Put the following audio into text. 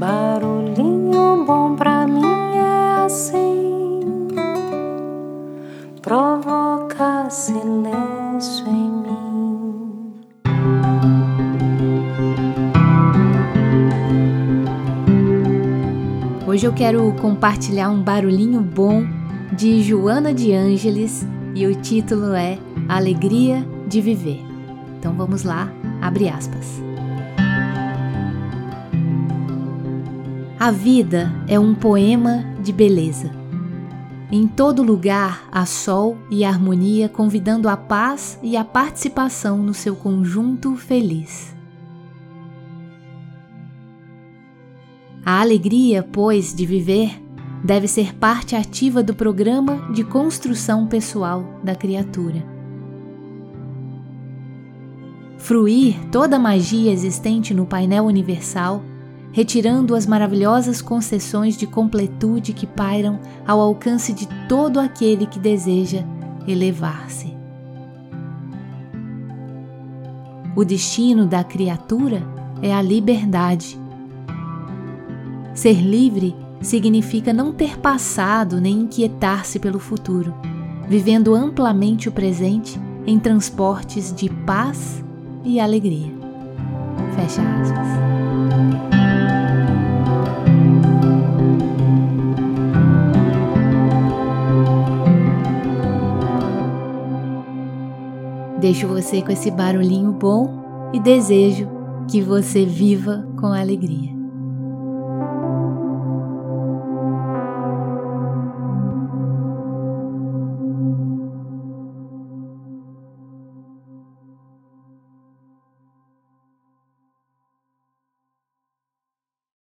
Barulhinho bom pra mim é assim, provoca silêncio em mim. Hoje eu quero compartilhar um barulhinho bom de Joana de Ângeles e o título é Alegria de Viver. Então vamos lá, abre aspas. A vida é um poema de beleza. Em todo lugar há sol e harmonia convidando a paz e a participação no seu conjunto feliz. A alegria, pois, de viver deve ser parte ativa do programa de construção pessoal da criatura. Fruir toda a magia existente no painel universal retirando as maravilhosas concessões de completude que pairam ao alcance de todo aquele que deseja elevar-se. O destino da criatura é a liberdade. Ser livre significa não ter passado nem inquietar-se pelo futuro, vivendo amplamente o presente em transportes de paz e alegria. Fecha aspas. Deixo você com esse barulhinho bom e desejo que você viva com alegria.